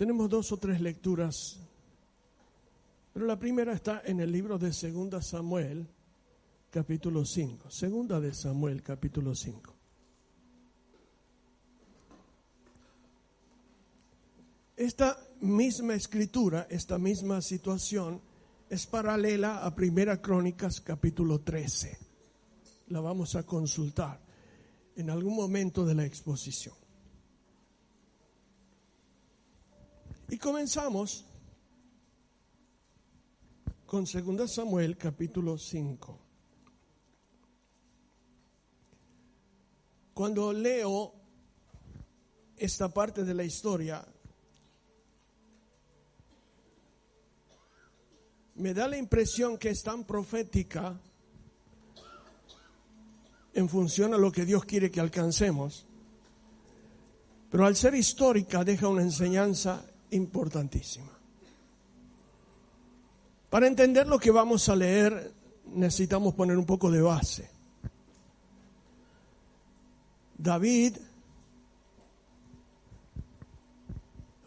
Tenemos dos o tres lecturas, pero la primera está en el libro de Segunda Samuel, capítulo 5. Segunda de Samuel, capítulo 5. Esta misma escritura, esta misma situación, es paralela a Primera Crónicas, capítulo 13. La vamos a consultar en algún momento de la exposición. Y comenzamos con 2 Samuel capítulo 5. Cuando leo esta parte de la historia, me da la impresión que es tan profética en función a lo que Dios quiere que alcancemos, pero al ser histórica deja una enseñanza importantísima. Para entender lo que vamos a leer necesitamos poner un poco de base. David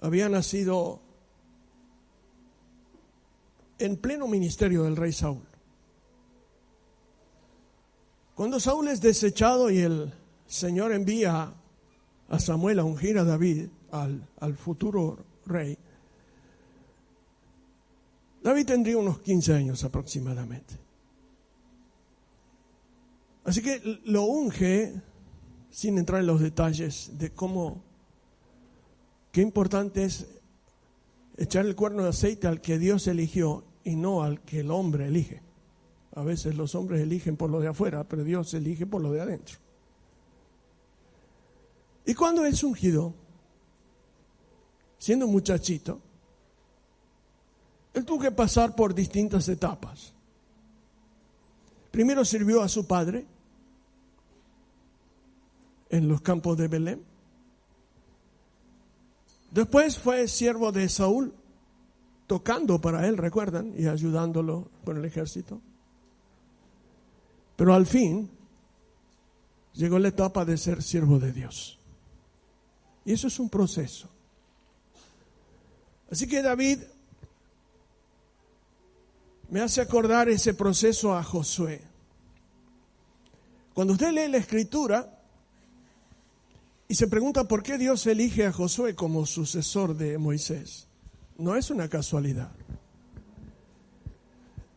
había nacido en pleno ministerio del rey Saúl. Cuando Saúl es desechado y el Señor envía a Samuel a ungir a David, al, al futuro rey, David tendría unos 15 años aproximadamente. Así que lo unge, sin entrar en los detalles de cómo, qué importante es echar el cuerno de aceite al que Dios eligió y no al que el hombre elige. A veces los hombres eligen por lo de afuera, pero Dios elige por lo de adentro. Y cuando es ungido, siendo muchachito, él tuvo que pasar por distintas etapas. Primero sirvió a su padre en los campos de Belén. Después fue siervo de Saúl, tocando para él, recuerdan, y ayudándolo con el ejército. Pero al fin llegó la etapa de ser siervo de Dios. Y eso es un proceso. Así que David me hace acordar ese proceso a Josué. Cuando usted lee la escritura y se pregunta por qué Dios elige a Josué como sucesor de Moisés, no es una casualidad.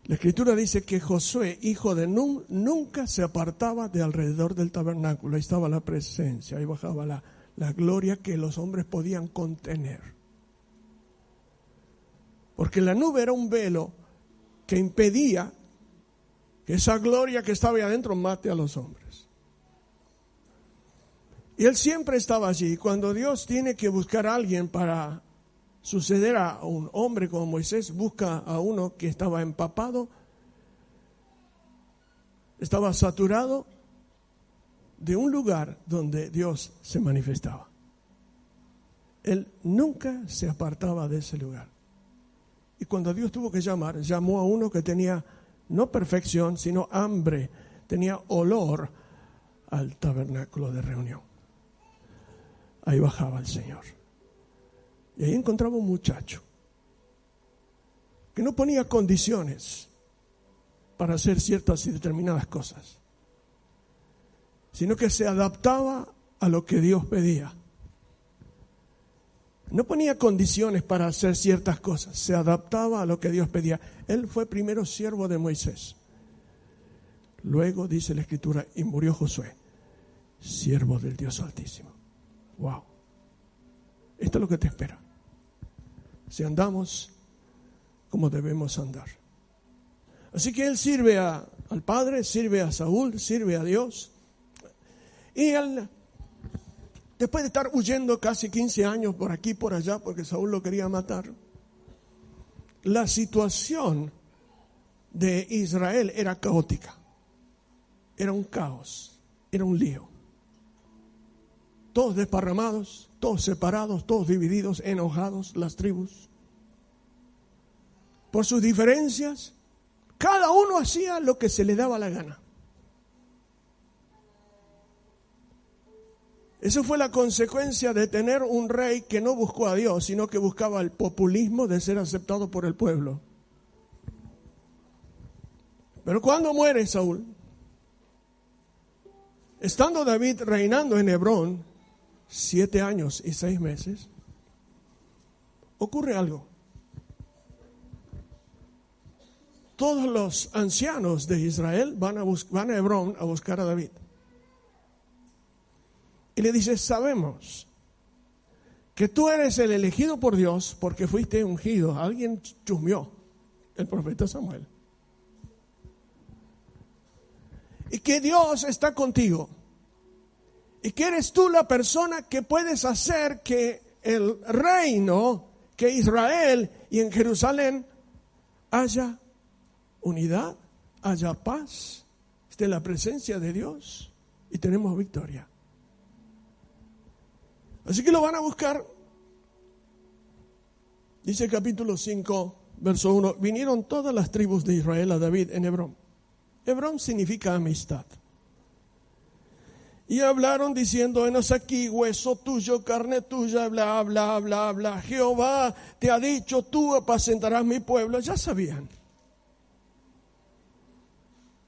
La escritura dice que Josué, hijo de Nun, nunca se apartaba de alrededor del tabernáculo. Ahí estaba la presencia, ahí bajaba la, la gloria que los hombres podían contener. Porque la nube era un velo que impedía que esa gloria que estaba ahí adentro mate a los hombres. Y él siempre estaba allí. Cuando Dios tiene que buscar a alguien para suceder a un hombre como Moisés, busca a uno que estaba empapado, estaba saturado de un lugar donde Dios se manifestaba. Él nunca se apartaba de ese lugar. Y cuando Dios tuvo que llamar, llamó a uno que tenía no perfección, sino hambre, tenía olor al tabernáculo de reunión. Ahí bajaba el Señor. Y ahí encontraba un muchacho que no ponía condiciones para hacer ciertas y determinadas cosas, sino que se adaptaba a lo que Dios pedía. No ponía condiciones para hacer ciertas cosas, se adaptaba a lo que Dios pedía. Él fue primero siervo de Moisés. Luego dice la escritura, y murió Josué, siervo del Dios Altísimo. Wow. Esto es lo que te espera. Si andamos como debemos andar. Así que él sirve al Padre, sirve a Saúl, sirve a Dios. Y él después de estar huyendo casi 15 años por aquí y por allá porque Saúl lo quería matar, la situación de Israel era caótica, era un caos, era un lío. Todos desparramados, todos separados, todos divididos, enojados, las tribus. Por sus diferencias, cada uno hacía lo que se le daba la gana. Eso fue la consecuencia de tener un rey que no buscó a Dios, sino que buscaba el populismo de ser aceptado por el pueblo. Pero cuando muere Saúl, estando David reinando en Hebrón siete años y seis meses, ocurre algo. Todos los ancianos de Israel van a, van a Hebrón a buscar a David. Y le dice, sabemos que tú eres el elegido por Dios porque fuiste ungido. Alguien chusmeó, el profeta Samuel. Y que Dios está contigo. Y que eres tú la persona que puedes hacer que el reino, que Israel y en Jerusalén haya unidad, haya paz, esté la presencia de Dios y tenemos victoria. Así que lo van a buscar. Dice capítulo 5, verso 1, vinieron todas las tribus de Israel a David en Hebrón. Hebrón significa amistad. Y hablaron diciendo, enos aquí, hueso tuyo, carne tuya, bla, bla, bla, bla. Jehová te ha dicho, tú apacentarás mi pueblo. Ya sabían.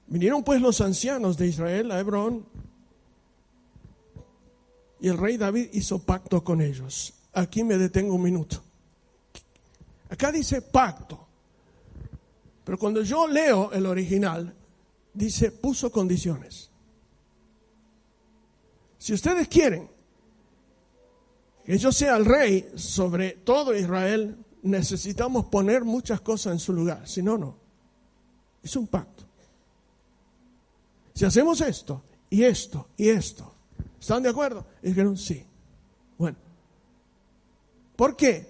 Vinieron pues los ancianos de Israel a Hebrón y el rey David hizo pacto con ellos. Aquí me detengo un minuto. Acá dice pacto. Pero cuando yo leo el original, dice puso condiciones. Si ustedes quieren que yo sea el rey sobre todo Israel, necesitamos poner muchas cosas en su lugar. Si no, no. Es un pacto. Si hacemos esto y esto y esto, ¿Están de acuerdo? Y dijeron, sí. Bueno. ¿Por qué?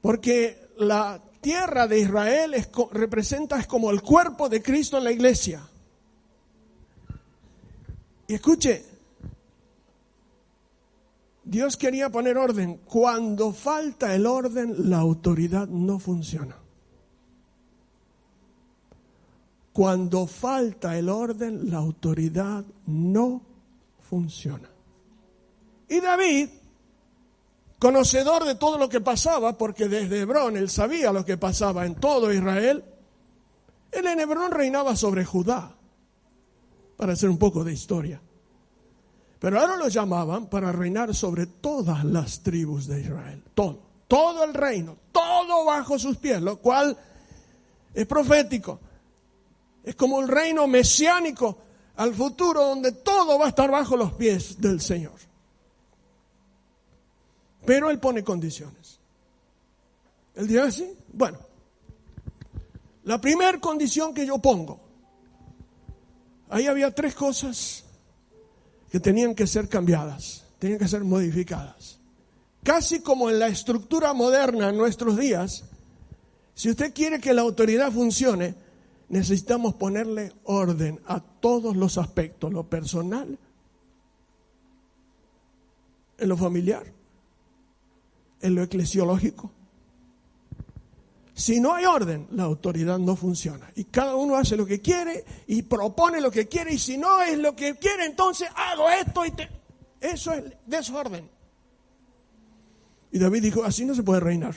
Porque la tierra de Israel es, representa es como el cuerpo de Cristo en la iglesia. Y escuche, Dios quería poner orden. Cuando falta el orden, la autoridad no funciona. Cuando falta el orden, la autoridad no funciona. Y David, conocedor de todo lo que pasaba, porque desde Hebrón él sabía lo que pasaba en todo Israel, él en Hebrón reinaba sobre Judá, para hacer un poco de historia. Pero ahora lo llamaban para reinar sobre todas las tribus de Israel, todo, todo el reino, todo bajo sus pies, lo cual es profético. Es como el reino mesiánico al futuro donde todo va a estar bajo los pies del Señor. Pero Él pone condiciones. Él dice así, bueno, la primera condición que yo pongo, ahí había tres cosas que tenían que ser cambiadas, tenían que ser modificadas. Casi como en la estructura moderna en nuestros días, si usted quiere que la autoridad funcione, necesitamos ponerle orden a todos los aspectos, lo personal, en lo familiar, en lo eclesiológico. Si no hay orden, la autoridad no funciona. Y cada uno hace lo que quiere y propone lo que quiere. Y si no es lo que quiere, entonces hago esto y te... Eso es desorden. Y David dijo, así no se puede reinar.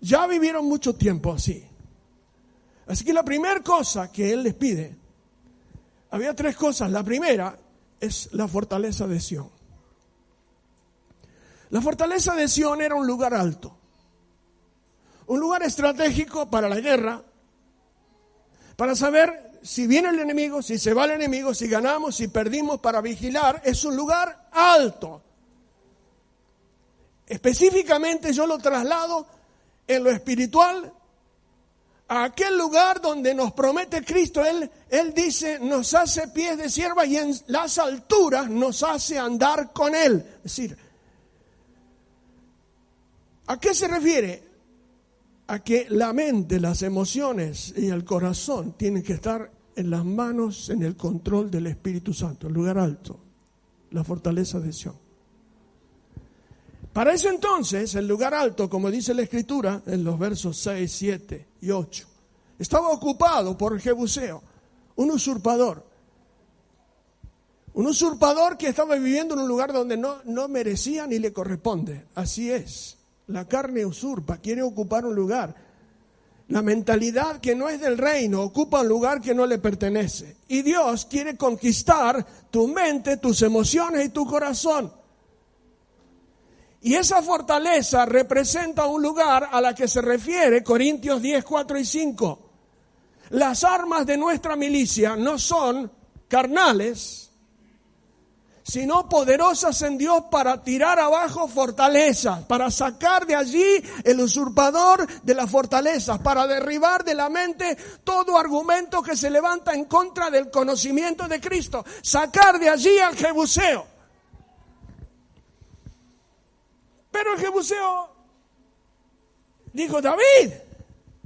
Ya vivieron mucho tiempo así. Así que la primera cosa que él les pide, había tres cosas. La primera es la fortaleza de Sión. La fortaleza de Sión era un lugar alto, un lugar estratégico para la guerra, para saber si viene el enemigo, si se va el enemigo, si ganamos, si perdimos, para vigilar. Es un lugar alto. Específicamente yo lo traslado en lo espiritual a aquel lugar donde nos promete Cristo. Él, él dice, nos hace pies de sierva y en las alturas nos hace andar con Él. Es decir, ¿a qué se refiere? A que la mente, las emociones y el corazón tienen que estar en las manos, en el control del Espíritu Santo, el lugar alto, la fortaleza de Sion. Para ese entonces, el lugar alto, como dice la Escritura en los versos 6, 7 y 8, estaba ocupado por Jebuseo, un usurpador, Un usurpador que estaba viviendo en un lugar donde no, no merecía ni le corresponde. Así es. La carne usurpa, quiere ocupar un lugar. La mentalidad que no es del reino ocupa un lugar que no le pertenece. Y Dios quiere conquistar tu mente, tus emociones y tu corazón. Y esa fortaleza representa un lugar a la que se refiere Corintios 10, 4 y 5. Las armas de nuestra milicia no son carnales, sino poderosas en Dios para tirar abajo fortalezas, para sacar de allí el usurpador de las fortalezas, para derribar de la mente todo argumento que se levanta en contra del conocimiento de Cristo, sacar de allí al jebuseo. Jebuseo dijo, David,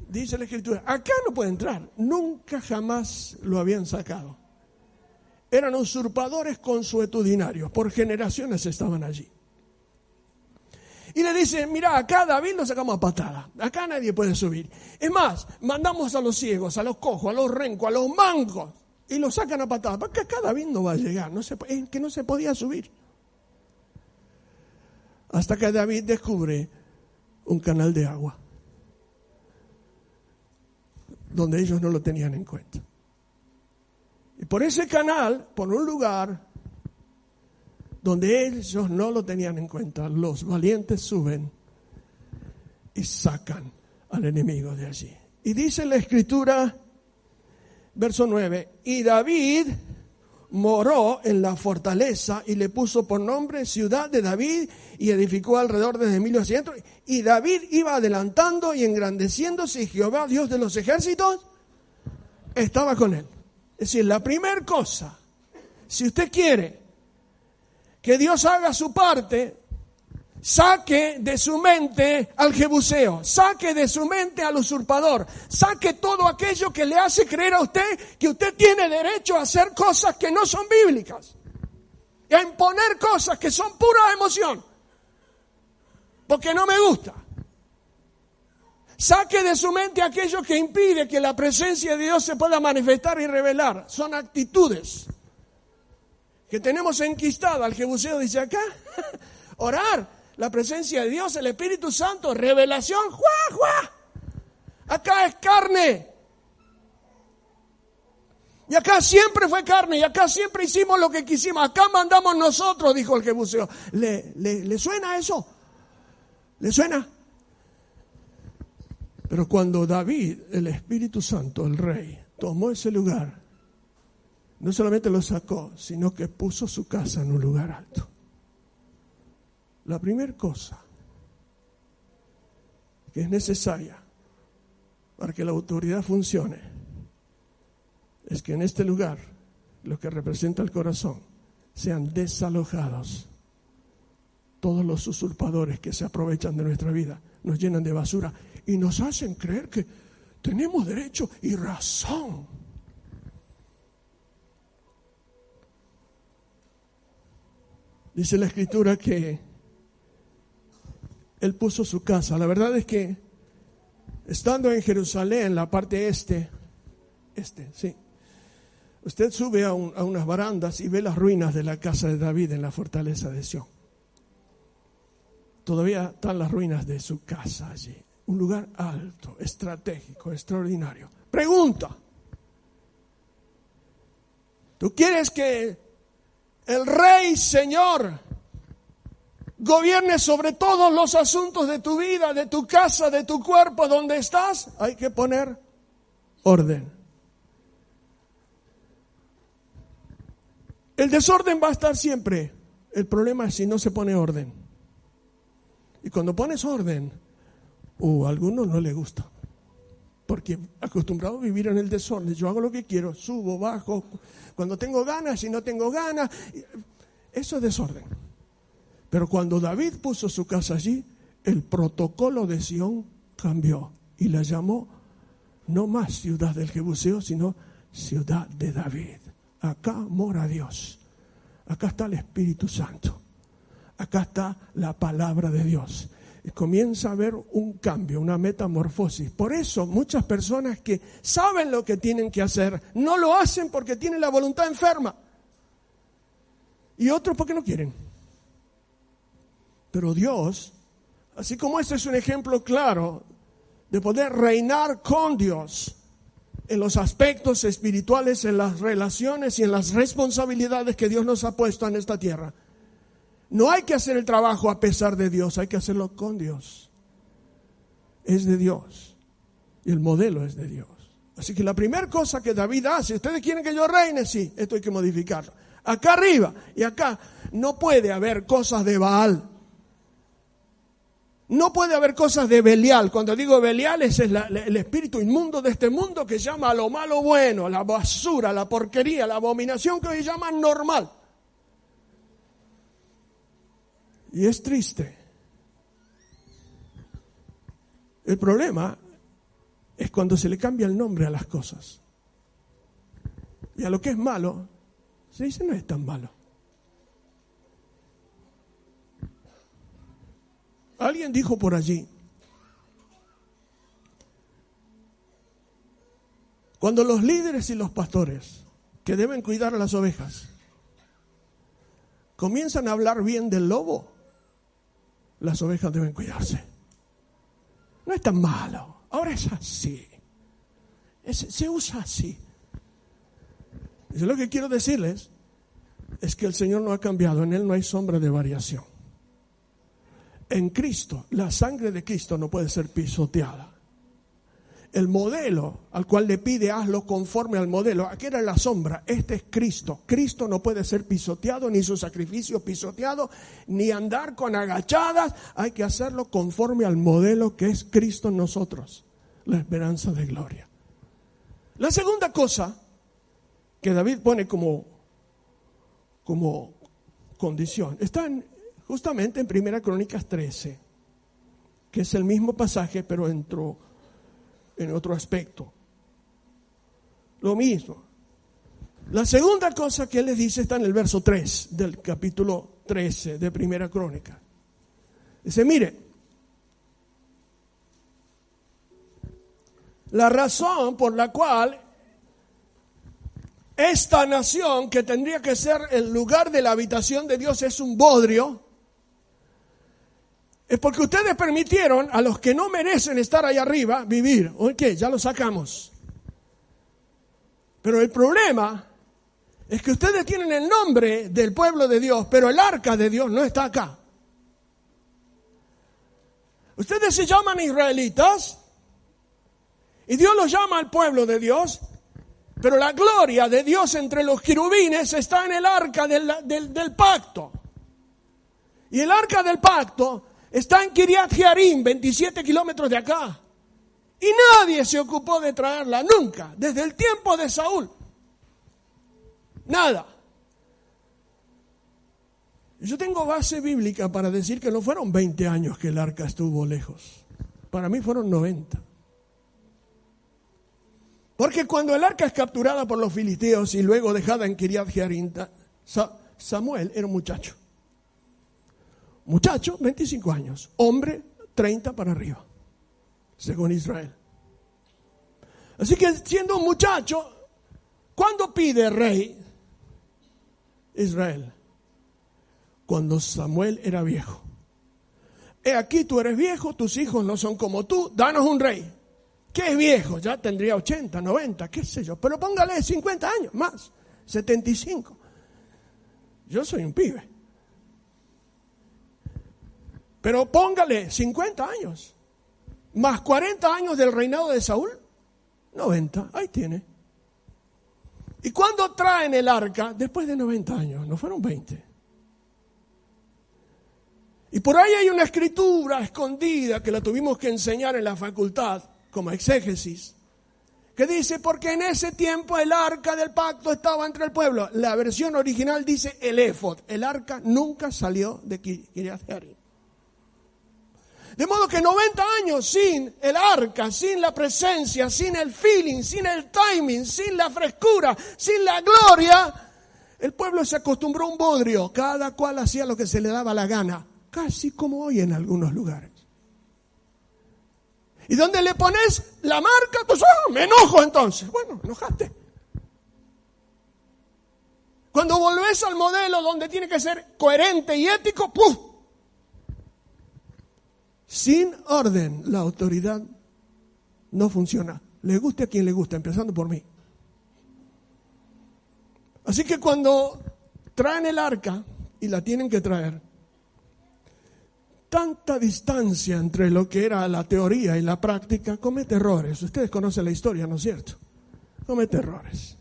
dice la escritura, acá no puede entrar. Nunca jamás lo habían sacado. Eran usurpadores consuetudinarios, por generaciones estaban allí. Y le dice, mira, acá David lo sacamos a patada, acá nadie puede subir. Es más, mandamos a los ciegos, a los cojos, a los rencos, a los mancos, y lo sacan a patada. Porque acá David no va a llegar, no se, es que no se podía subir. Hasta que David descubre un canal de agua, donde ellos no lo tenían en cuenta. Y por ese canal, por un lugar donde ellos no lo tenían en cuenta, los valientes suben y sacan al enemigo de allí. Y dice la escritura, verso 9, y David moró en la fortaleza y le puso por nombre ciudad de David y edificó alrededor desde 1800. Y David iba adelantando y engrandeciéndose y Jehová, Dios de los ejércitos, estaba con él. Es decir, la primera cosa, si usted quiere que Dios haga su parte, Saque de su mente al jebuseo, saque de su mente al usurpador, saque todo aquello que le hace creer a usted que usted tiene derecho a hacer cosas que no son bíblicas y a imponer cosas que son pura emoción, porque no me gusta. Saque de su mente aquello que impide que la presencia de Dios se pueda manifestar y revelar. Son actitudes que tenemos enquistada. El jebuseo dice acá, orar la presencia de Dios, el Espíritu Santo, revelación, ¡juá, juá! Acá es carne. Y acá siempre fue carne, y acá siempre hicimos lo que quisimos. Acá mandamos nosotros, dijo el Jebuseo. ¿Le, le, le suena eso? ¿Le suena? Pero cuando David, el Espíritu Santo, el rey, tomó ese lugar, no solamente lo sacó, sino que puso su casa en un lugar alto. La primera cosa que es necesaria para que la autoridad funcione es que en este lugar, lo que representa el corazón, sean desalojados todos los usurpadores que se aprovechan de nuestra vida, nos llenan de basura y nos hacen creer que tenemos derecho y razón. Dice la escritura que él puso su casa. La verdad es que estando en Jerusalén, la parte este, este, sí, usted sube a, unas barandas y ve las ruinas de la casa de David en la fortaleza de Sion. Todavía están las ruinas de su casa allí. Un lugar alto, estratégico, extraordinario. Pregunta. ¿Tú quieres que el rey, Señor, gobierne sobre todos los asuntos de tu vida, de tu casa, de tu cuerpo, donde estás, hay que poner orden. El desorden va a estar siempre. El problema es si no se pone orden. Y cuando pones orden, uh, a algunos no le gusta. Porque acostumbrado a vivir en el desorden, yo hago lo que quiero, subo, bajo, cuando tengo ganas, si no tengo ganas, eso es desorden. Pero cuando David puso su casa allí, el protocolo de Sión cambió y la llamó no más ciudad del Jebuseo, sino ciudad de David. Acá mora Dios. Acá está el Espíritu Santo. Acá está la palabra de Dios. Y comienza a haber un cambio, una metamorfosis. Por eso muchas personas que saben lo que tienen que hacer, no lo hacen porque tienen la voluntad enferma. Y otros porque no quieren. Pero Dios, así como este es un ejemplo claro de poder reinar con Dios en los aspectos espirituales, en las relaciones y en las responsabilidades que Dios nos ha puesto en esta tierra. No hay que hacer el trabajo a pesar de Dios, hay que hacerlo con Dios. Es de Dios. Y el modelo es de Dios. Así que la primera cosa que David hace, ustedes quieren que yo reine, sí, esto hay que modificarlo. Acá arriba y acá no puede haber cosas de Baal. No puede haber cosas de Belial. Cuando digo Belial, es el espíritu inmundo de este mundo que llama a lo malo bueno, a la basura, a la porquería, a la abominación que hoy llaman normal. Y es triste. El problema es cuando se le cambia el nombre a las cosas. Y a lo que es malo, se dice no es tan malo. Alguien dijo por allí, cuando los líderes y los pastores que deben cuidar a las ovejas comienzan a hablar bien del lobo, las ovejas deben cuidarse. No es tan malo, ahora es así. se usa así. Y lo que quiero decirles es que el Señor no ha cambiado, en Él no hay sombra de variación en Cristo, la sangre de Cristo no puede ser pisoteada. El modelo al cual le pide hazlo conforme al modelo, aquí era la sombra, este es Cristo. Cristo no puede ser pisoteado, ni su sacrificio pisoteado, ni andar con agachadas, hay que hacerlo conforme al modelo que es Cristo en nosotros, la esperanza de gloria. La segunda cosa que David pone como, como condición está en justamente en Primera Crónicas 13, que es el mismo pasaje, pero entró en otro aspecto. Lo mismo. La segunda cosa que él les dice está en el verso 3 del capítulo 13 de Primera Crónica. Dice, mire, la razón por la cual esta nación, que tendría que ser el lugar de la habitación de Dios, es un bodrio, es porque ustedes permitieron a los que no merecen estar ahí arriba vivir. ¿Ok? Ya lo sacamos. Pero el problema es que ustedes tienen el nombre del pueblo de Dios, pero el arca de Dios no está acá. Ustedes se llaman israelitas y Dios los llama al pueblo de Dios, pero la gloria de Dios entre los querubines está en el arca del, del pacto. Y el arca del pacto Está en Kiriat Jearim, 27 kilómetros de acá. Y nadie se ocupó de traerla, nunca, desde el tiempo de Saúl. Nada. Yo tengo base bíblica para decir que no fueron 20 años que el arca estuvo lejos. Para mí fueron 90. Porque cuando el arca es capturada por los filisteos y luego dejada en Kiriat Jearim, Samuel era un muchacho. Muchacho, 25 años. Hombre, 30 para arriba, según Israel. Así que siendo un muchacho, ¿cuándo pide rey Israel? Cuando Samuel era viejo. He aquí tú eres viejo, tus hijos no son como tú, danos un rey. ¿Qué es viejo? Ya tendría 80, 90, qué sé yo. Pero póngale 50 años más, 75. Yo soy un pibe. Pero póngale 50 años, más 40 años del reinado de Saúl, 90, ahí tiene. ¿Y cuándo traen el arca? Después de 90 años, no fueron 20. Y por ahí hay una escritura escondida que la tuvimos que enseñar en la facultad como exégesis, que dice, porque en ese tiempo el arca del pacto estaba entre el pueblo. La versión original dice el éfod. El arca nunca salió de Kiriat de modo que 90 años sin el arca, sin la presencia, sin el feeling, sin el timing, sin la frescura, sin la gloria, el pueblo se acostumbró a un bodrio. Cada cual hacía lo que se le daba la gana, casi como hoy en algunos lugares. Y donde le pones la marca, pues ah, me enojo entonces. Bueno, enojaste. Cuando volvés al modelo donde tiene que ser coherente y ético, ¡puf! Sin orden, la autoridad no funciona. Le guste a quien le guste, empezando por mí. Así que cuando traen el arca, y la tienen que traer, tanta distancia entre lo que era la teoría y la práctica, comete errores. Ustedes conocen la historia, ¿no es cierto? Comete errores.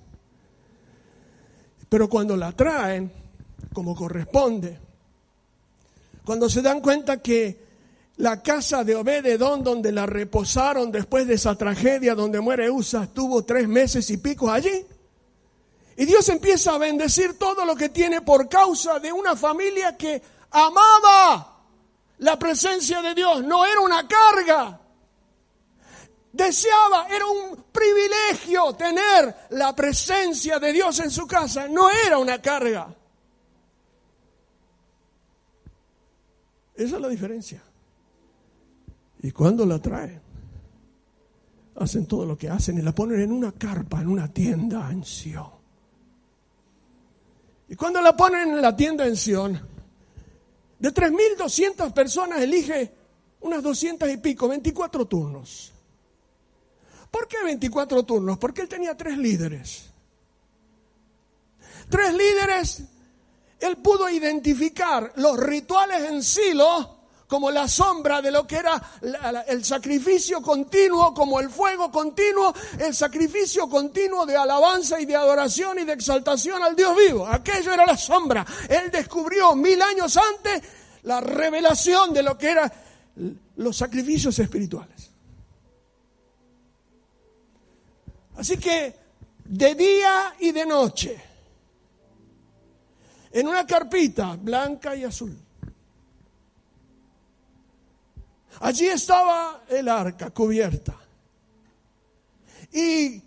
Pero cuando la traen, como corresponde, cuando se dan cuenta que la casa de Obededón, donde la reposaron después de esa tragedia donde muere Usa, estuvo tres meses y pico allí. Y Dios empieza a bendecir todo lo que tiene por causa de una familia que amaba la presencia de Dios, no era una carga. Deseaba, era un privilegio tener la presencia de Dios en su casa, no era una carga. Esa es la diferencia. Y cuando la traen, hacen todo lo que hacen y la ponen en una carpa, en una tienda en Sion. Y cuando la ponen en la tienda en Sion, de 3.200 personas elige unas 200 y pico, 24 turnos. ¿Por qué 24 turnos? Porque él tenía tres líderes. Tres líderes, él pudo identificar los rituales en Silo como la sombra de lo que era el sacrificio continuo, como el fuego continuo, el sacrificio continuo de alabanza y de adoración y de exaltación al Dios vivo. Aquello era la sombra. Él descubrió mil años antes la revelación de lo que eran los sacrificios espirituales. Así que de día y de noche, en una carpita blanca y azul, Allí estaba el arca cubierta. Y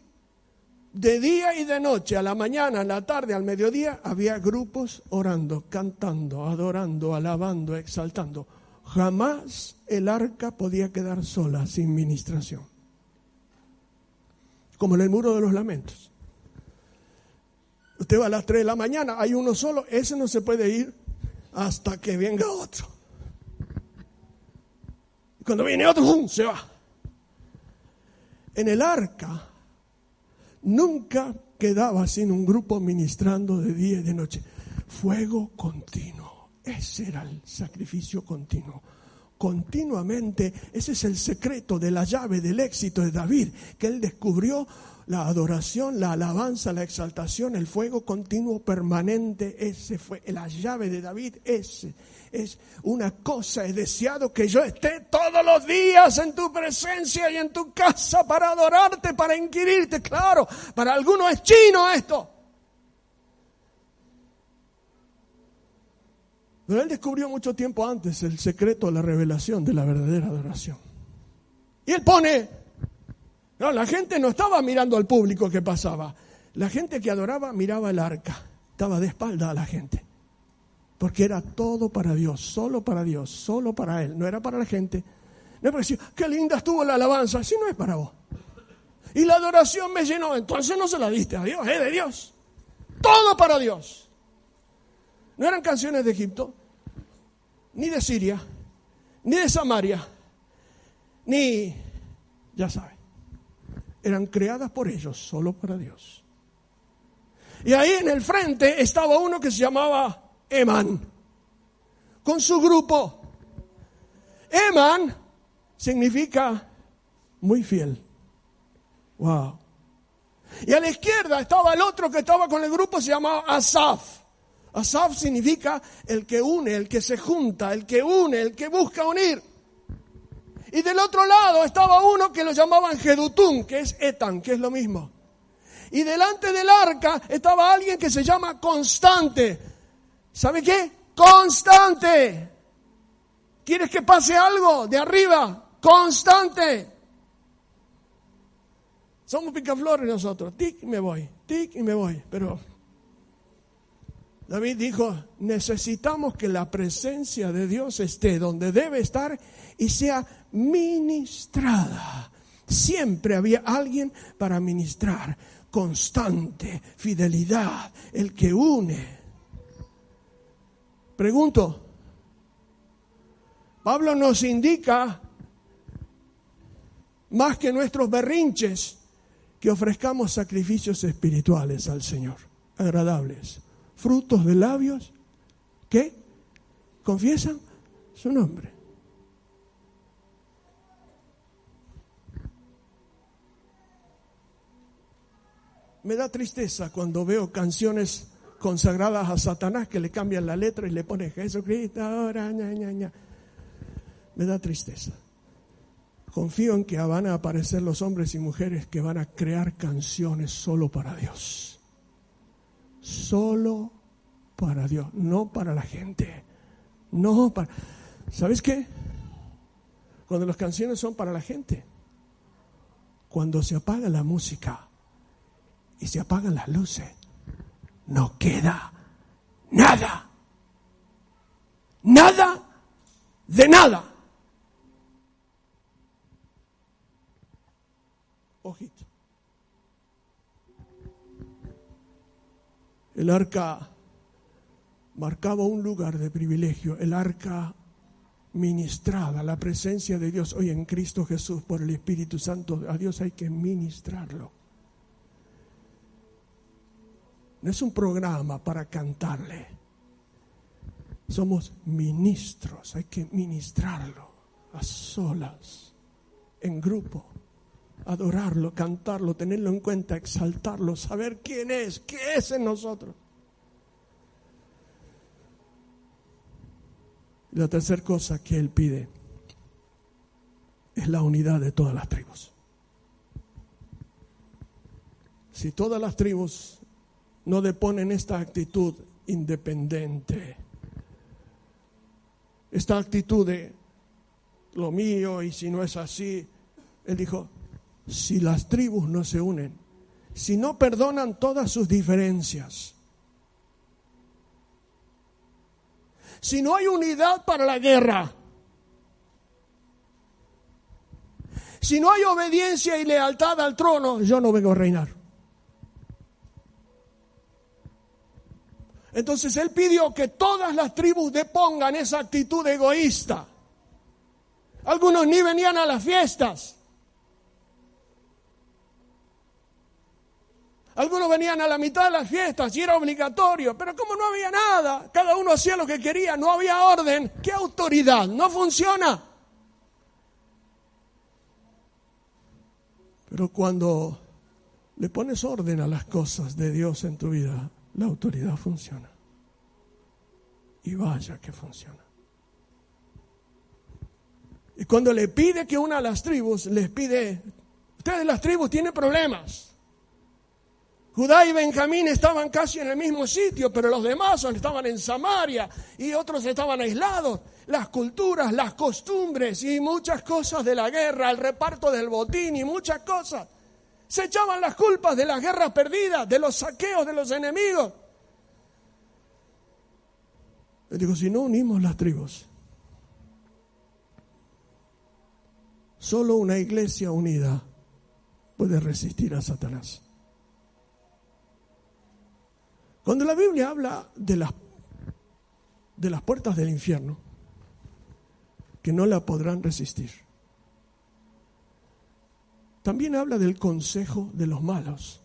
de día y de noche, a la mañana, a la tarde, al mediodía, había grupos orando, cantando, adorando, alabando, exaltando. Jamás el arca podía quedar sola sin ministración. Como en el muro de los lamentos. Usted va a las 3 de la mañana, hay uno solo, ese no se puede ir hasta que venga otro. Cuando viene otro, se va. En el arca nunca quedaba sin un grupo ministrando de día y de noche. Fuego continuo. Ese era el sacrificio continuo. Continuamente, ese es el secreto de la llave del éxito de David, que él descubrió la adoración, la alabanza, la exaltación, el fuego continuo permanente, ese fue la llave de David, ese es una cosa, he deseado que yo esté todos los días en tu presencia y en tu casa para adorarte, para inquirirte, claro, para algunos es chino esto. Pero él descubrió mucho tiempo antes el secreto la revelación de la verdadera adoración. Y él pone no, la gente no estaba mirando al público que pasaba. La gente que adoraba miraba el arca. Estaba de espalda a la gente. Porque era todo para Dios, solo para Dios, solo para Él. No era para la gente. No decir, qué linda estuvo la alabanza. Si no es para vos. Y la adoración me llenó. Entonces no se la diste a Dios, es de Dios. Todo para Dios. No eran canciones de Egipto, ni de Siria, ni de Samaria, ni, ya saben eran creadas por ellos, solo para Dios. Y ahí en el frente estaba uno que se llamaba Eman, con su grupo. Eman significa muy fiel. Wow. Y a la izquierda estaba el otro que estaba con el grupo, se llamaba Asaf. Asaf significa el que une, el que se junta, el que une, el que busca unir. Y del otro lado estaba uno que lo llamaban Jedutún, que es Etan, que es lo mismo. Y delante del arca estaba alguien que se llama Constante. ¿Sabe qué? Constante. ¿Quieres que pase algo de arriba? Constante. Somos picaflores nosotros. Tic y me voy. Tic y me voy. Pero David dijo, necesitamos que la presencia de Dios esté donde debe estar y sea ministrada. Siempre había alguien para ministrar. constante, fidelidad, el que une. Pregunto, Pablo nos indica, más que nuestros berrinches, que ofrezcamos sacrificios espirituales al Señor, agradables, frutos de labios que confiesan su nombre. Me da tristeza cuando veo canciones consagradas a Satanás que le cambian la letra y le ponen Jesucristo ahora, ña, ña, ña. Me da tristeza. Confío en que van a aparecer los hombres y mujeres que van a crear canciones solo para Dios. Solo para Dios, no para la gente. No para... ¿Sabes qué? Cuando las canciones son para la gente, cuando se apaga la música, y se apagan las luces, no queda nada. Nada de nada. Ojito. El arca marcaba un lugar de privilegio. El arca ministrada, la presencia de Dios hoy en Cristo Jesús por el Espíritu Santo. A Dios hay que ministrarlo. No es un programa para cantarle. Somos ministros, hay que ministrarlo a solas, en grupo, adorarlo, cantarlo, tenerlo en cuenta, exaltarlo, saber quién es, qué es en nosotros. La tercera cosa que él pide es la unidad de todas las tribus. Si todas las tribus no deponen esta actitud independiente, esta actitud de lo mío y si no es así, él dijo, si las tribus no se unen, si no perdonan todas sus diferencias, si no hay unidad para la guerra, si no hay obediencia y lealtad al trono, yo no vengo a reinar. Entonces él pidió que todas las tribus depongan esa actitud egoísta. Algunos ni venían a las fiestas. Algunos venían a la mitad de las fiestas y era obligatorio, pero como no había nada, cada uno hacía lo que quería, no había orden, ¿qué autoridad? No funciona. Pero cuando le pones orden a las cosas de Dios en tu vida, la autoridad funciona. Y vaya que funciona. Y cuando le pide que una a las tribus, les pide, ustedes las tribus tienen problemas. Judá y Benjamín estaban casi en el mismo sitio, pero los demás estaban en Samaria y otros estaban aislados. Las culturas, las costumbres y muchas cosas de la guerra, el reparto del botín y muchas cosas se echaban las culpas de las guerras perdidas, de los saqueos de los enemigos. Le digo, si no unimos las tribus, solo una iglesia unida puede resistir a Satanás. Cuando la Biblia habla de las, de las puertas del infierno, que no la podrán resistir, también habla del consejo de los malos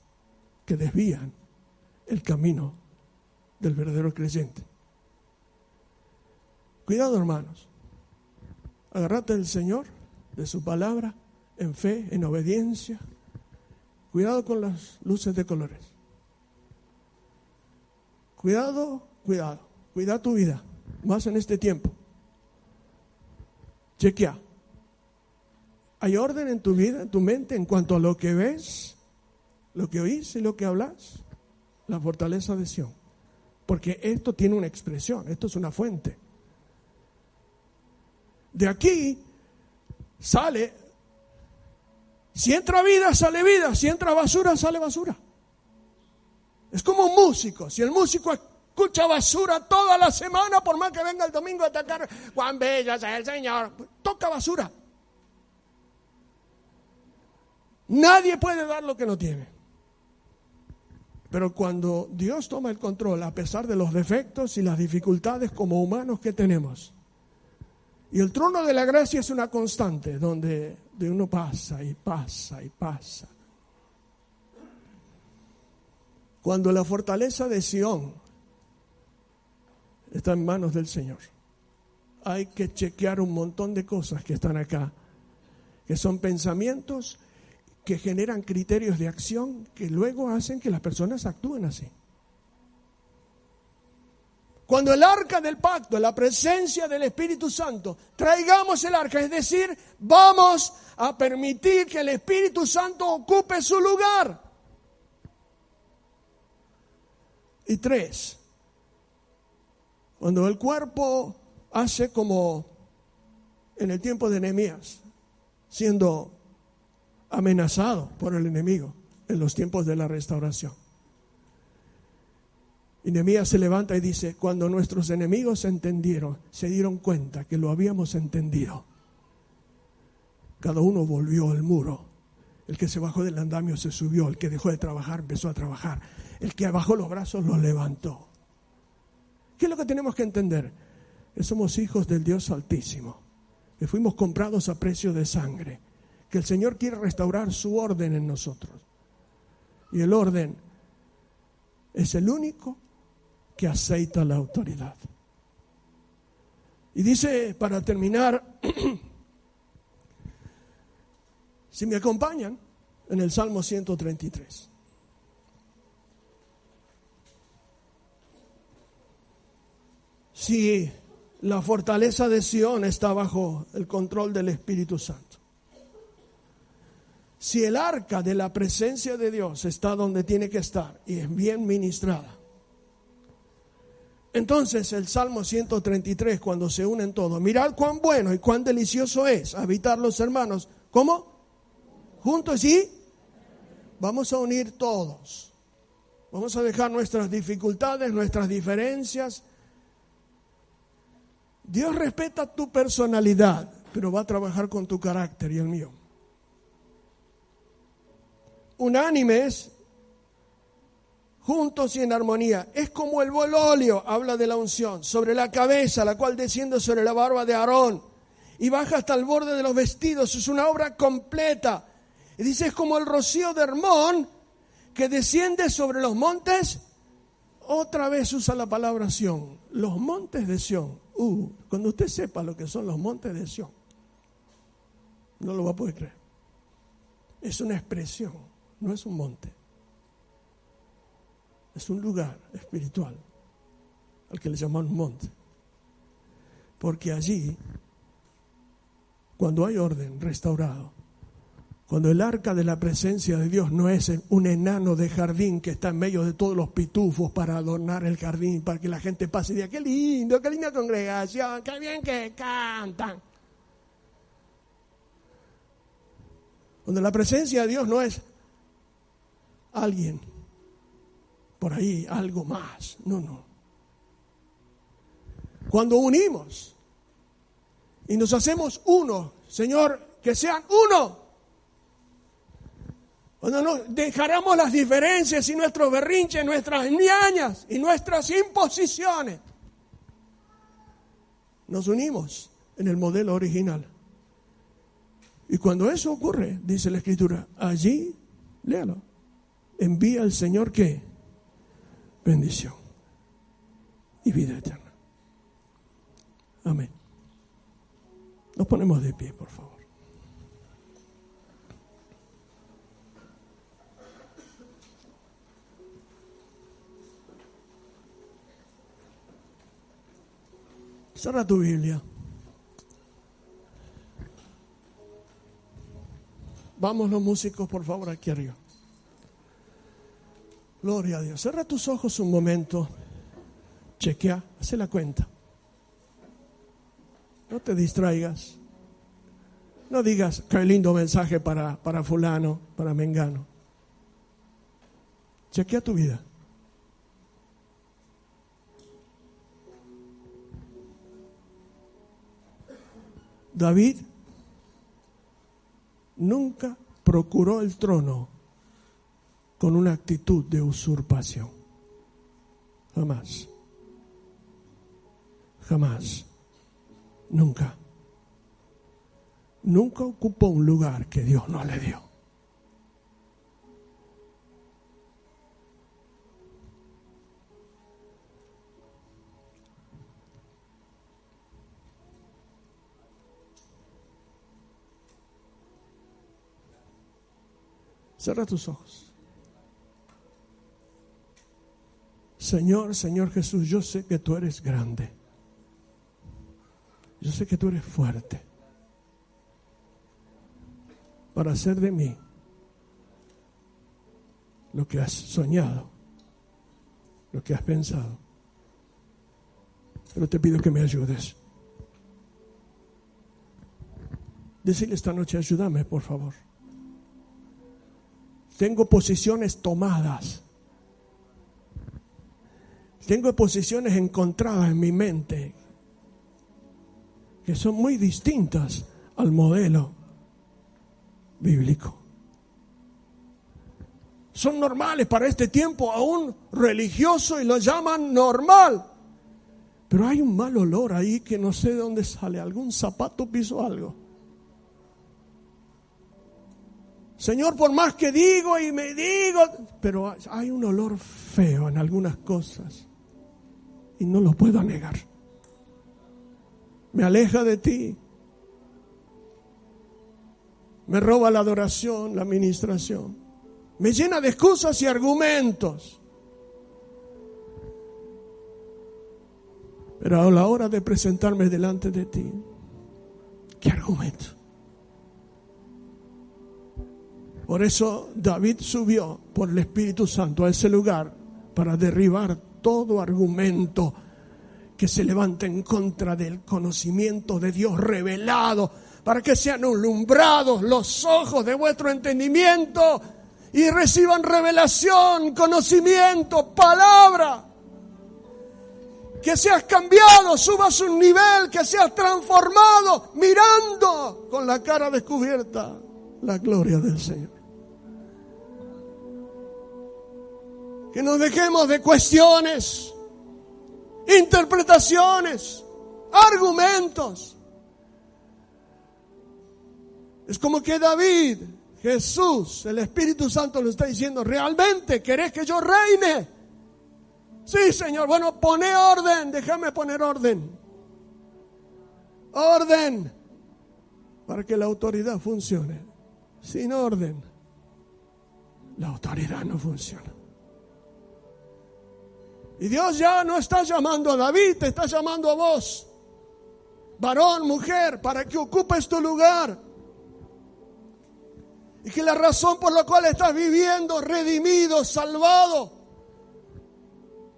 que desvían el camino del verdadero creyente. Cuidado, hermanos. Agarrate del Señor, de su palabra, en fe, en obediencia. Cuidado con las luces de colores. Cuidado, cuidado. Cuida tu vida, más en este tiempo. Chequea. ¿Hay orden en tu vida, en tu mente, en cuanto a lo que ves, lo que oís y lo que hablas? La fortaleza de Sion. Porque esto tiene una expresión, esto es una fuente. De aquí sale, si entra vida, sale vida, si entra basura, sale basura. Es como un músico, si el músico escucha basura toda la semana, por más que venga el domingo a atacar, cuán bella es el Señor, toca basura. Nadie puede dar lo que no tiene. Pero cuando Dios toma el control, a pesar de los defectos y las dificultades como humanos que tenemos, y el trono de la gracia es una constante donde de uno pasa y pasa y pasa. Cuando la fortaleza de Sión está en manos del Señor, hay que chequear un montón de cosas que están acá, que son pensamientos que generan criterios de acción que luego hacen que las personas actúen así. Cuando el arca del pacto, la presencia del Espíritu Santo, traigamos el arca, es decir, vamos a permitir que el Espíritu Santo ocupe su lugar. Y tres, cuando el cuerpo hace como en el tiempo de Nehemías, siendo amenazado por el enemigo en los tiempos de la restauración. Y Nehemías se levanta y dice, cuando nuestros enemigos entendieron, se dieron cuenta que lo habíamos entendido, cada uno volvió al muro. El que se bajó del andamio se subió, el que dejó de trabajar empezó a trabajar, el que bajó los brazos los levantó. ¿Qué es lo que tenemos que entender? Que somos hijos del Dios Altísimo, que fuimos comprados a precio de sangre, que el Señor quiere restaurar su orden en nosotros. Y el orden es el único que aceita la autoridad. Y dice, para terminar, si me acompañan, en el Salmo 133. Si la fortaleza de Sión está bajo el control del Espíritu Santo. Si el arca de la presencia de Dios está donde tiene que estar y es bien ministrada, entonces el Salmo 133, cuando se unen todos, mirad cuán bueno y cuán delicioso es habitar los hermanos. ¿Cómo? Juntos y vamos a unir todos. Vamos a dejar nuestras dificultades, nuestras diferencias. Dios respeta tu personalidad, pero va a trabajar con tu carácter y el mío. Unánimes juntos y en armonía. Es como el bololio, habla de la unción, sobre la cabeza, la cual desciende sobre la barba de Aarón y baja hasta el borde de los vestidos. Es una obra completa. Y dice, es como el rocío de Hermón que desciende sobre los montes. Otra vez usa la palabra Sión. Los montes de Sión. Uh, cuando usted sepa lo que son los montes de Sión, no lo va a poder creer. Es una expresión, no es un monte es un lugar espiritual al que le llaman monte. Porque allí, cuando hay orden restaurado, cuando el arca de la presencia de Dios no es un enano de jardín que está en medio de todos los pitufos para adornar el jardín, para que la gente pase y diga, qué lindo, qué linda congregación, qué bien que cantan. Cuando la presencia de Dios no es alguien por ahí algo más. No, no. Cuando unimos y nos hacemos uno, Señor, que sean uno. Cuando nos dejaremos las diferencias y nuestros berrinches, nuestras ñañas y nuestras imposiciones. Nos unimos en el modelo original. Y cuando eso ocurre, dice la Escritura, allí, léalo, envía el Señor que bendición y vida eterna. Amén. Nos ponemos de pie, por favor. Cierra tu Biblia. Vamos los músicos, por favor, aquí arriba. Gloria a Dios. Cierra tus ojos un momento. Chequea, hace la cuenta. No te distraigas. No digas, qué lindo mensaje para, para fulano, para mengano. Chequea tu vida. David nunca procuró el trono con una actitud de usurpación. Jamás. Jamás. Nunca. Nunca ocupó un lugar que Dios no le dio. Cierra tus ojos. Señor, Señor Jesús, yo sé que tú eres grande. Yo sé que tú eres fuerte para hacer de mí lo que has soñado, lo que has pensado. Pero te pido que me ayudes. Decirle esta noche, ayúdame, por favor. Tengo posiciones tomadas. Tengo posiciones encontradas en mi mente que son muy distintas al modelo bíblico. Son normales para este tiempo aún religioso y lo llaman normal. Pero hay un mal olor ahí que no sé de dónde sale. Algún zapato piso algo. Señor, por más que digo y me digo, pero hay un olor feo en algunas cosas y no lo puedo negar. Me aleja de ti. Me roba la adoración, la administración. Me llena de excusas y argumentos. Pero a la hora de presentarme delante de ti, ¿qué argumento? Por eso David subió por el Espíritu Santo a ese lugar para derribar todo argumento que se levanta en contra del conocimiento de Dios revelado, para que sean alumbrados los ojos de vuestro entendimiento y reciban revelación, conocimiento, palabra. Que seas cambiado, subas un nivel, que seas transformado, mirando con la cara descubierta la gloria del Señor. Que nos dejemos de cuestiones, interpretaciones, argumentos. Es como que David, Jesús, el Espíritu Santo lo está diciendo, ¿realmente querés que yo reine? Sí, Señor, bueno, pone orden, déjame poner orden. Orden para que la autoridad funcione. Sin orden, la autoridad no funciona. Y Dios ya no está llamando a David, te está llamando a vos. Varón, mujer, para que ocupes tu lugar. Y que la razón por la cual estás viviendo, redimido, salvado,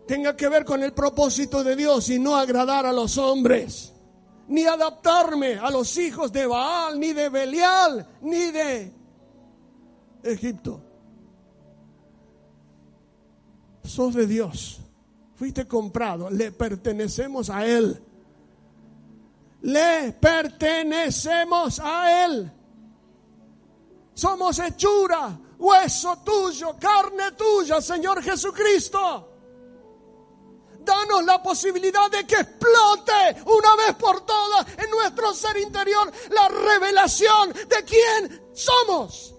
tenga que ver con el propósito de Dios y no agradar a los hombres, ni adaptarme a los hijos de Baal, ni de Belial, ni de Egipto. Sos de Dios fuiste comprado, le pertenecemos a Él. Le pertenecemos a Él. Somos hechura, hueso tuyo, carne tuya, Señor Jesucristo. Danos la posibilidad de que explote una vez por todas en nuestro ser interior la revelación de quién somos.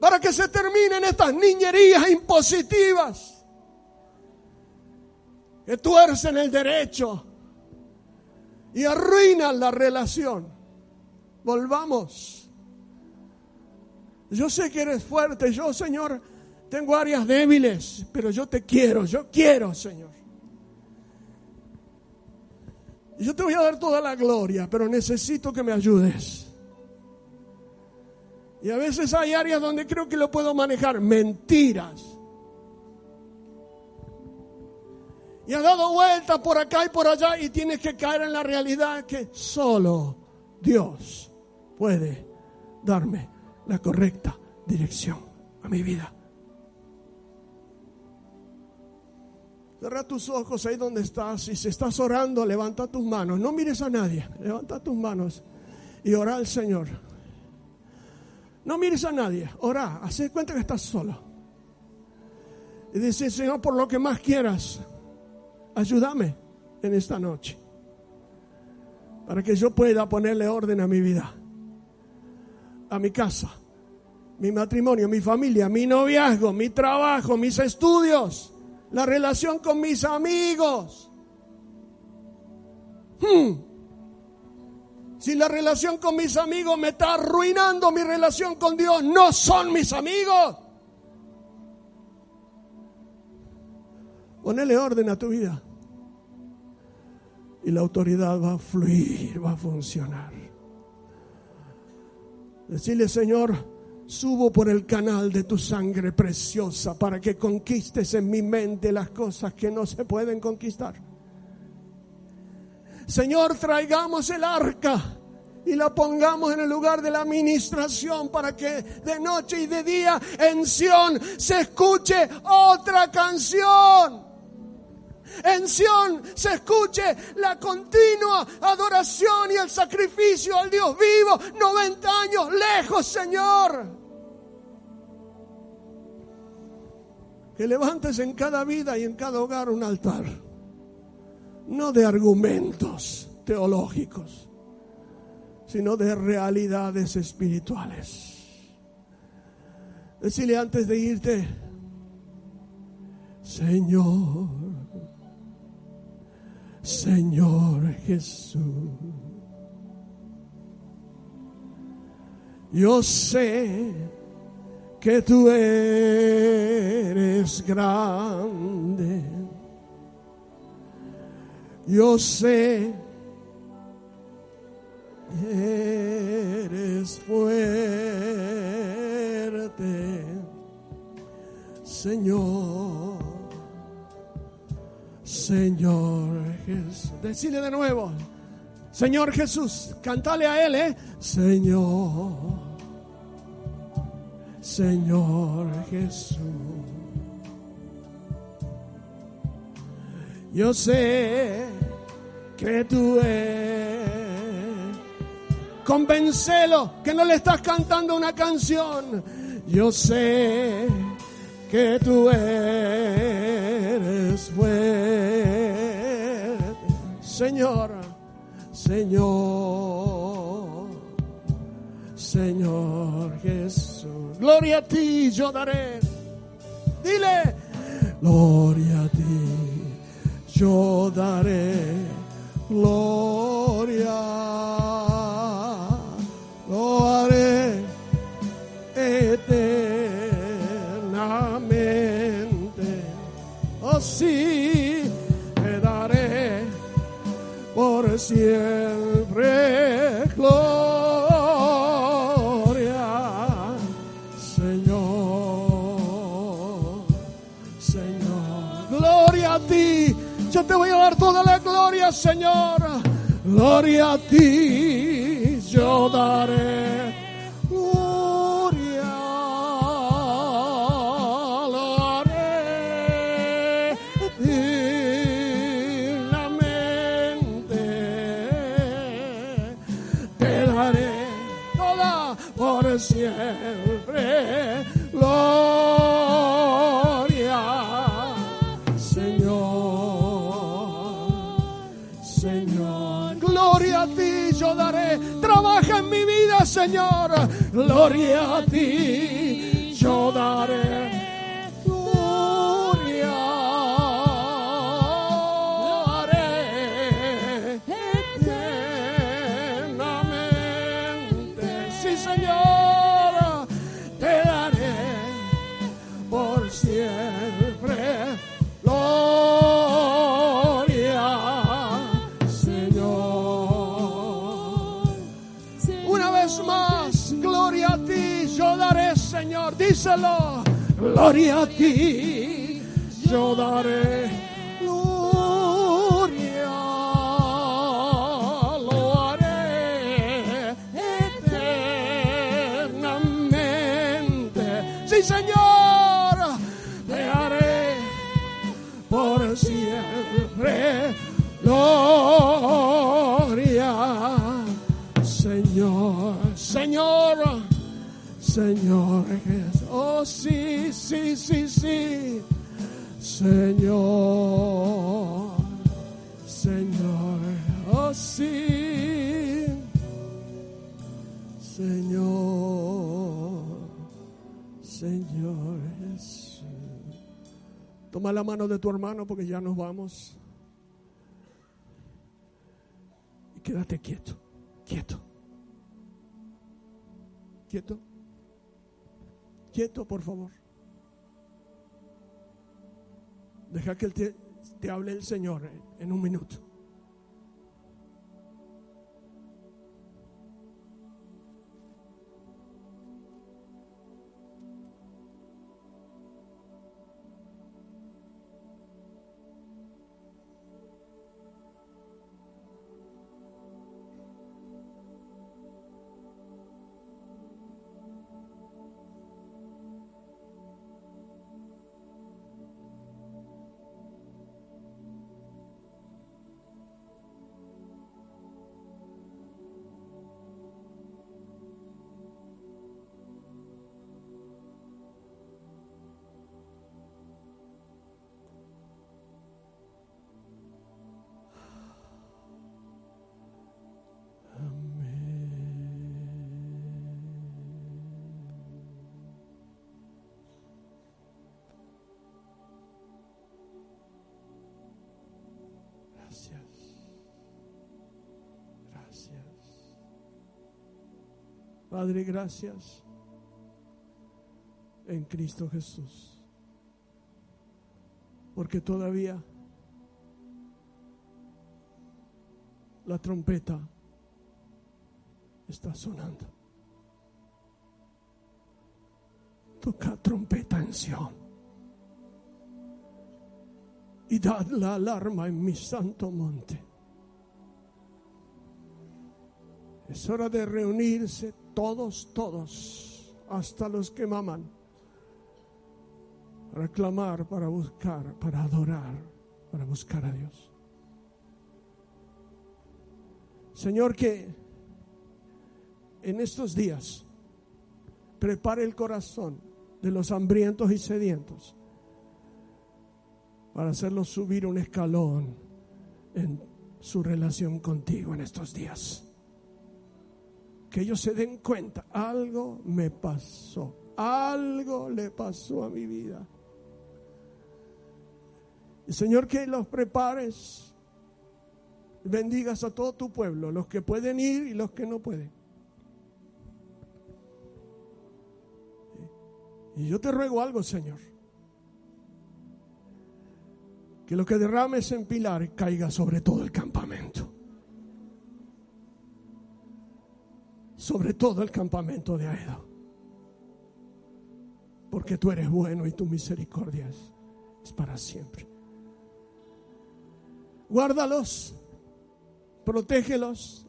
Para que se terminen estas niñerías impositivas que tuercen el derecho y arruinan la relación. Volvamos. Yo sé que eres fuerte, yo Señor tengo áreas débiles, pero yo te quiero, yo quiero Señor. Yo te voy a dar toda la gloria, pero necesito que me ayudes. Y a veces hay áreas donde creo que lo puedo manejar. Mentiras. Y has dado vuelta por acá y por allá y tienes que caer en la realidad que solo Dios puede darme la correcta dirección a mi vida. Cierra tus ojos ahí donde estás y si estás orando, levanta tus manos. No mires a nadie, levanta tus manos y ora al Señor. No mires a nadie, ora, haz cuenta que estás solo. Y dice, Señor, por lo que más quieras, ayúdame en esta noche. Para que yo pueda ponerle orden a mi vida, a mi casa, mi matrimonio, mi familia, mi noviazgo, mi trabajo, mis estudios, la relación con mis amigos. Hmm. Si la relación con mis amigos me está arruinando mi relación con Dios, no son mis amigos. Ponele orden a tu vida. Y la autoridad va a fluir, va a funcionar. Decirle, Señor, subo por el canal de tu sangre preciosa para que conquistes en mi mente las cosas que no se pueden conquistar. Señor, traigamos el arca y la pongamos en el lugar de la administración para que de noche y de día en Sión se escuche otra canción. En Sión se escuche la continua adoración y el sacrificio al Dios vivo, 90 años lejos, Señor. Que levantes en cada vida y en cada hogar un altar no de argumentos teológicos, sino de realidades espirituales. Decirle antes de irte, Señor, Señor Jesús, yo sé que tú eres grande yo sé, eres fuerte, Señor, Señor Jesús. Decile de nuevo, Señor Jesús, cantale a Él, ¿eh? Señor, Señor Jesús. Yo sé que tú eres. Convencelo que no le estás cantando una canción. Yo sé que tú eres fuerte. Señor, Señor, Señor Jesús. Gloria a ti yo daré. Dile, gloria a ti yo daré gloria, lo haré eternamente. Así te daré por siempre Señor. Gloria a ti yo daré. Señor. Gloria a ti, yo daré. Gloria a ti, yo daré tu hermano porque ya nos vamos. Y quédate quieto, quieto. Quieto. Quieto, por favor. Deja que te, te hable el Señor en un minuto. Padre, gracias en Cristo Jesús. Porque todavía la trompeta está sonando. Toca trompeta en Sion. Y dad la alarma en mi santo monte. Es hora de reunirse todos, todos, hasta los que maman, para clamar, para buscar, para adorar, para buscar a Dios. Señor, que en estos días prepare el corazón de los hambrientos y sedientos para hacerlos subir un escalón en su relación contigo en estos días que ellos se den cuenta, algo me pasó, algo le pasó a mi vida. Y Señor, que los prepares, bendigas a todo tu pueblo, los que pueden ir y los que no pueden. Y yo te ruego algo, Señor. Que lo que derrames en Pilar caiga sobre todo el campamento. Sobre todo el campamento de Aedo. Porque tú eres bueno y tu misericordia es, para siempre. Guárdalos, protégelos,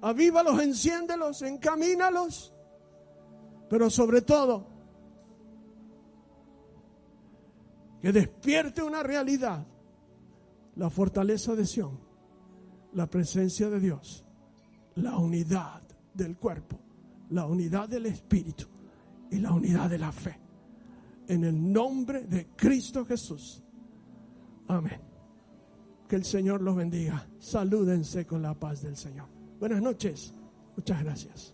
avívalos, enciéndelos, encamínalos, pero sobre todo, que despierte una realidad, la fortaleza de Sión, la presencia de Dios la unidad del cuerpo, la unidad del espíritu y la unidad de la fe. En el nombre de Cristo Jesús. Amén. Que el Señor los bendiga. Salúdense con la paz del Señor. Buenas noches. Muchas gracias.